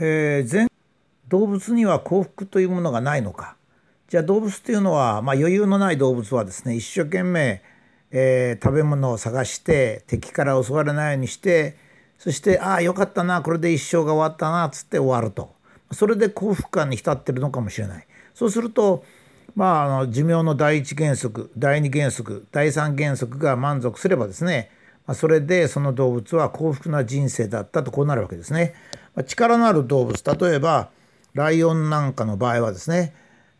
えー、全動物には幸福というものがないのか。じゃあ動物というのは、まあ、余裕のない動物はですね一生懸命、えー、食べ物を探して敵から襲われないようにしてそしてああよかったなこれで一生が終わったなっつって終わると。それで幸福感に浸ってるのかもしれない。そうするとまあ、あの寿命の第一原則第二原則第三原則が満足すればですね、それでその動物は幸福な人生だったとこうなるわけですね。力のある動物例えばライオンなんかの場合はですね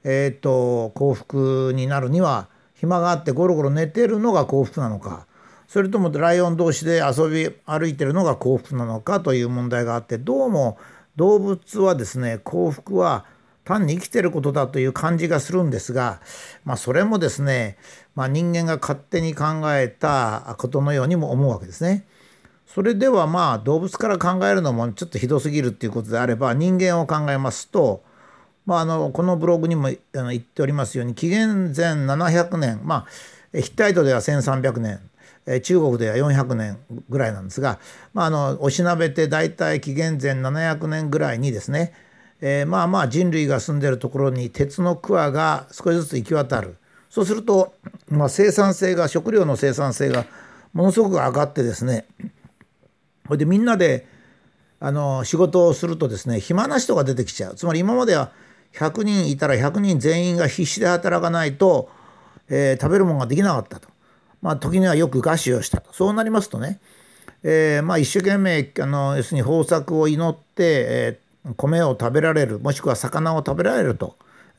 えー、っと幸福になるには暇があってゴロゴロ寝てるのが幸福なのかそれともライオン同士で遊び歩いてるのが幸福なのかという問題があってどうも動物はですね幸福は単に生きてることだという感じがするんですが、まあ、それもですね、まあ、人間が勝手に考えたことのようにも思うわけですね。それではまあ動物から考えるのもちょっとひどすぎるっていうことであれば人間を考えますと、まあ、あのこのブログにも言っておりますように紀元前700年まあヒッタイトでは1300年中国では400年ぐらいなんですが、まあ、あのおしなべて大体紀元前700年ぐらいにですねえー、まあまあ人類が住んでるところに鉄の桑が少しずつ行き渡る。そうすると、まあ、生産性が食料の生産性がものすごく上がってですねそれでみんなであの仕事をするとですね暇な人が出てきちゃう。つまり今までは100人いたら100人全員が必死で働かないと、えー、食べるものができなかったと。まあ時にはよく餓死をしたと。そうなりますとね、えー、まあ一生懸命あの要するに豊作を祈って、えー米を食べられるもしくは魚を食べられると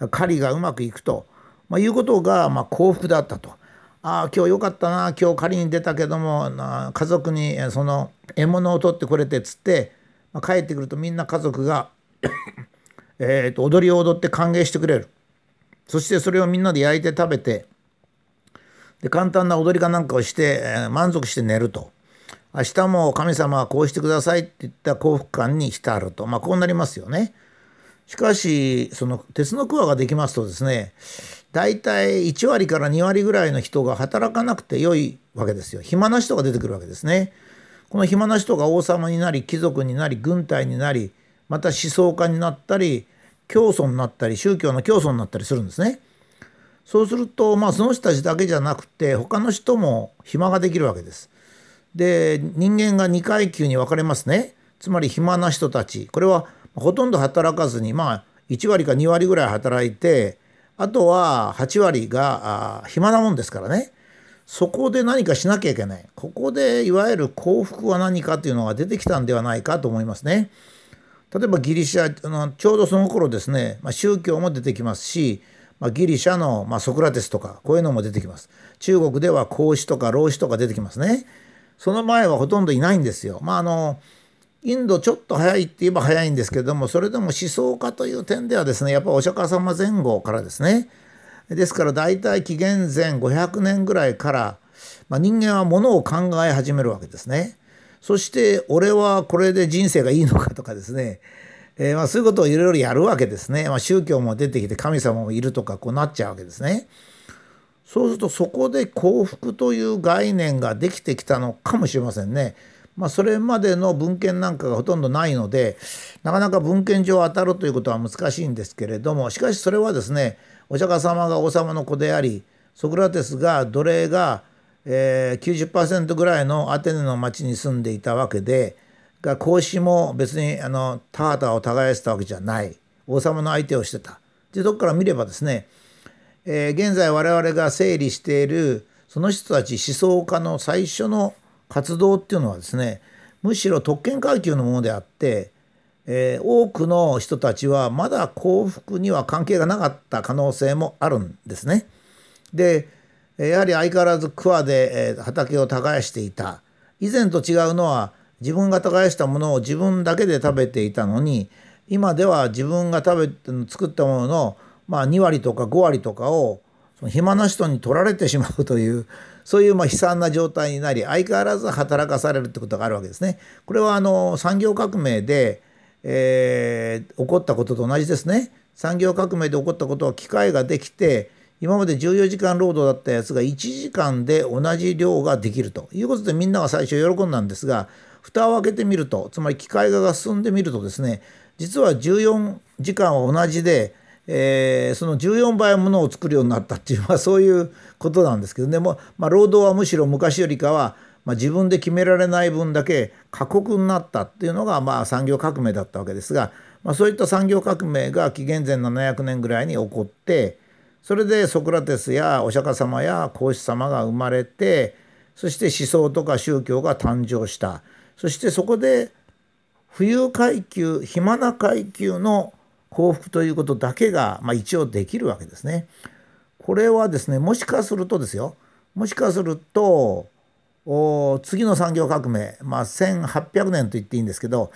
狩りがうまくいくと、まあ、いうことがまあ幸福だったと。ああ今日よかったな今日狩りに出たけども家族にその獲物を取ってくれてっつって、まあ、帰ってくるとみんな家族が えと踊りを踊って歓迎してくれるそしてそれをみんなで焼いて食べてで簡単な踊りかなんかをして、えー、満足して寝ると。明日も神様はこうしてくださいって言った幸福感に浸ると、まあ、こうなりますよね。しかしその鉄の桑ができますとですね大体1割から2割ぐらいの人が働かなくて良いわけですよ暇な人が出てくるわけですね。この暇な人が王様になり貴族になり軍隊になりまた思想家になったり教祖になったり宗教の教祖になったりするんですね。そうするとまあその人たちだけじゃなくて他の人も暇ができるわけです。で人間が2階級に分かれますねつまり暇な人たちこれはほとんど働かずにまあ1割か2割ぐらい働いてあとは8割が暇なもんですからねそこで何かしなきゃいけないここでいわゆる幸福は何かというのが出てきたんではないかと思いますね。例えばギリシャのちょうどその頃ですね、まあ、宗教も出てきますし、まあ、ギリシャの、まあ、ソクラテスとかこういうのも出てきます。中国では孔子とか老子とか出てきますね。その前はほとんどいないんですよ。まああのインドちょっと早いって言えば早いんですけどもそれでも思想家という点ではですねやっぱお釈迦様前後からですねですから大体紀元前500年ぐらいから、まあ、人間はものを考え始めるわけですね。そして俺はこれで人生がいいのかとかですね、えー、まあそういうことをいろいろやるわけですね。まあ、宗教も出てきて神様もいるとかこうなっちゃうわけですね。そうするとそこで幸福という概念ができてきたのかもしれませんね。まあ、それまでの文献なんかがほとんどないのでなかなか文献上当たるということは難しいんですけれどもしかしそれはですねお釈迦様が王様の子でありソクラテスが奴隷が、えー、90%ぐらいのアテネの町に住んでいたわけでが孔子も別にあの田畑を耕したわけじゃない王様の相手をしてた。でどこから見ればですねえー、現在我々が整理しているその人たち思想家の最初の活動っていうのはですねむしろ特権階級のものであって、えー、多くの人たちはまだ幸福には関係がなかった可能性もあるんですね。でやはり相変わらず桑で、畑を耕していた以前と違うのは自分が耕したものを自分だけで食べていたのに今では自分が食べ作ったもののまあ、2割とか5割とかをその暇な人に取られてしまうというそういうまあ悲惨な状態になり相変わらず働かされるってことがあるわけですね。これはあの産業革命で、えー、起こったことと同じですね。産業革命で起こったことは機械ができて今まで14時間労働だったやつが1時間で同じ量ができるということでみんなが最初喜んだんですが蓋を開けてみるとつまり機械化が進んでみるとですね実は14時間は同じで、えー、その14倍ものを作るようになったっていう、まあ、そういうことなんですけどねも、まあ、労働はむしろ昔よりかは、まあ、自分で決められない分だけ過酷になったっていうのが、まあ、産業革命だったわけですが、まあ、そういった産業革命が紀元前700年ぐらいに起こってそれでソクラテスやお釈迦様や孔子様が生まれてそして思想とか宗教が誕生した。そしてそこで富裕階級暇な階級の幸福ということだけが、まあ、一応できるわけですね。これはですねもしかするとですよもしかすると次の産業革命、まあ、1800年と言っていいんですけど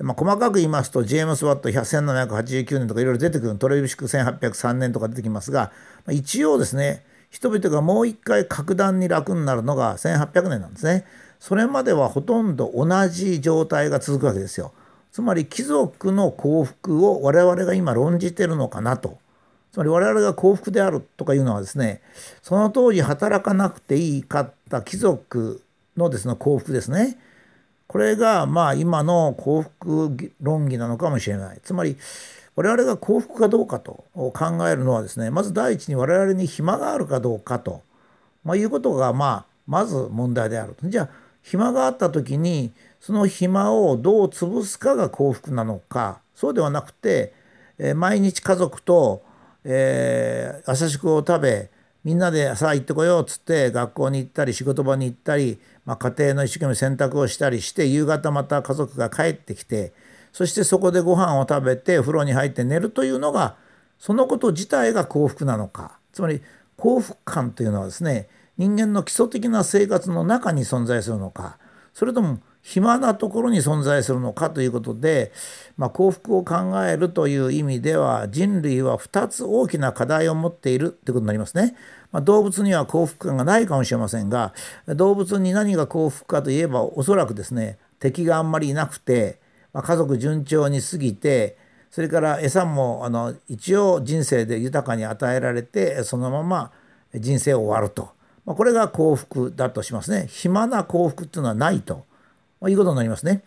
まあ、細かく言いますとジェームス・ワット1789年とかいろいろ出てくるトレビシク1803年とか出てきますが、まあ、一応ですね人々がもう一回格段に楽になるのが1800年なんですね。それまではほとんど同じ状態が続くわけですよ。つまり貴族の幸福を我々が今論じてるのかなと。つまり我々が幸福であるとかいうのはですねその当時働かなくていいかった貴族のですね幸福ですね。これがまあ今の幸福論議なのかもしれない。つまり我々が幸福かどうかと考えるのはですねまず第一に我々に暇があるかどうかと、まあ、いうことがまあまず問題である。じゃあ暇があった時にその暇をどう潰すかが幸福なのかそうではなくて、えー、毎日家族と、えー、朝食を食べみんなでさあ行ってこようっつって学校に行ったり仕事場に行ったり、まあ、家庭の一生懸命洗濯をしたりして夕方また家族が帰ってきてそしてそこでご飯を食べて風呂に入って寝るというのがそのこと自体が幸福なのか。つまり幸福感というのはですね人間の基礎的な生活の中に存在するのか。それとも暇なところに存在するのかということで、まあ、幸福を考えるという意味では人類は2つ大きな課題を持っているということになりますね。まあ、動物には幸福感がないかもしれませんが動物に何が幸福かといえばおそらくですね敵があんまりいなくて、まあ、家族順調に過ぎてそれから餌もあの一応人生で豊かに与えられてそのまま人生を終わると、まあ、これが幸福だとしますね暇な幸福っていうのはないと。まあ、いうことになりますね。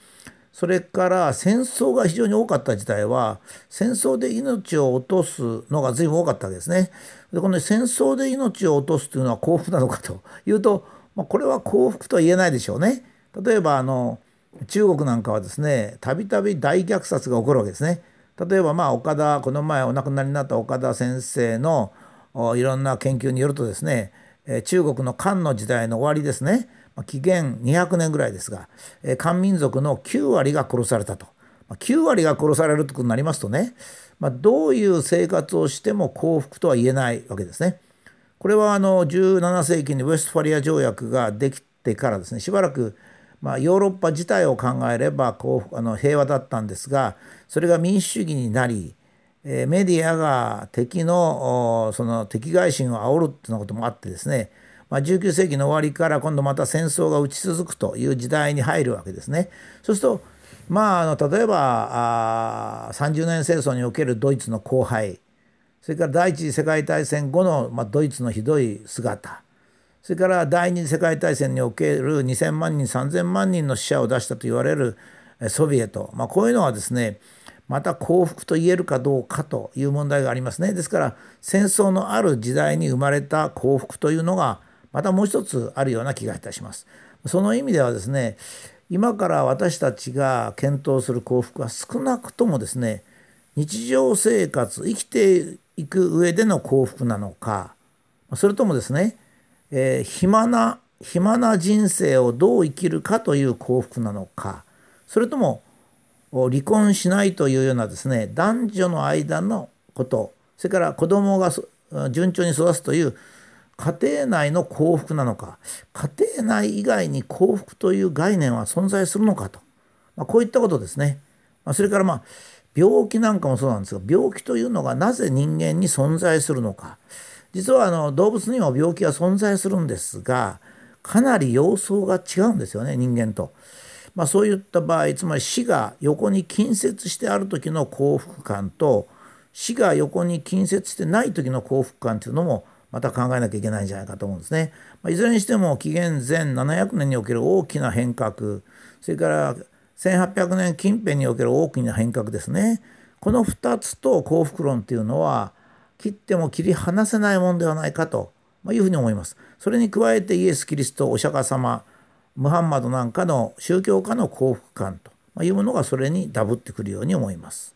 それから戦争が非常に多かった時代は戦争で命を落とすのが随分多かったわけですね。でこの戦争で命を落とすというのは幸福なのかというと、まあ、これは幸福とは言えないでしょうね。例えばあの中国なんかはですねたびたび大虐殺が起こるわけですね。例えばまあ岡田この前お亡くなりになった岡田先生のいろんな研究によるとですね中国の漢の時代の終わりですね紀元200年ぐらいですが、え漢民族の9割が殺されたと。9割が殺されるということになりますとね、まあ、どういう生活をしても幸福とは言えないわけですね。これはあの17世紀にウェストファリア条約ができてからですねしばらくまあ、ヨーロッパ自体を考えれば幸福あの平和だったんですがそれが民主主義になり、えメディアが敵のその敵外心を煽るっていうようなこともあってですねまあ、19世紀の終わりから今度また戦争が打ち続くという時代に入るわけですね。そうするとまあ、あの例えばあ30年戦争におけるドイツの荒廃それから第一次世界大戦後の、まあ、ドイツのひどい姿それから第二次世界大戦における2,000万人3,000万人の死者を出したと言われるソビエト、まあ、こういうのはですねまた幸福と言えるかどうかという問題がありますね。ですから戦争のある時代に生まれた幸福というのがまたもう一つあるような気がいたします。その意味ではですね今から私たちが検討する幸福は少なくともですね日常生活生きていく上での幸福なのかそれともですね、えー、暇な暇な人生をどう生きるかという幸福なのかそれとも離婚しないというようなですね男女の間のことそれから子供が順調に育つという家庭内の幸福なのか家庭内以外に幸福という概念は存在するのかと、まあ、こういったことですね。まあ、それからまあ病気なんかもそうなんですが病気というのがなぜ人間に存在するのか実はあの動物にも病気は存在するんですがかなり様相が違うんですよね人間と。まあ、そういった場合つまり死が横に近接してある時の幸福感と死が横に近接してない時の幸福感というのもまた考えなきゃいけないんじゃないかと思うんですね。ま、いずれにしても紀元前700年における大きな変革それから1800年近辺における大きな変革ですねこの2つと幸福論っていうのは切っても切り離せないものではないかというふうに思います。それに加えてイエス・キリストお釈迦様ムハンマドなんかの宗教家の幸福感というものがそれにダブってくるように思います。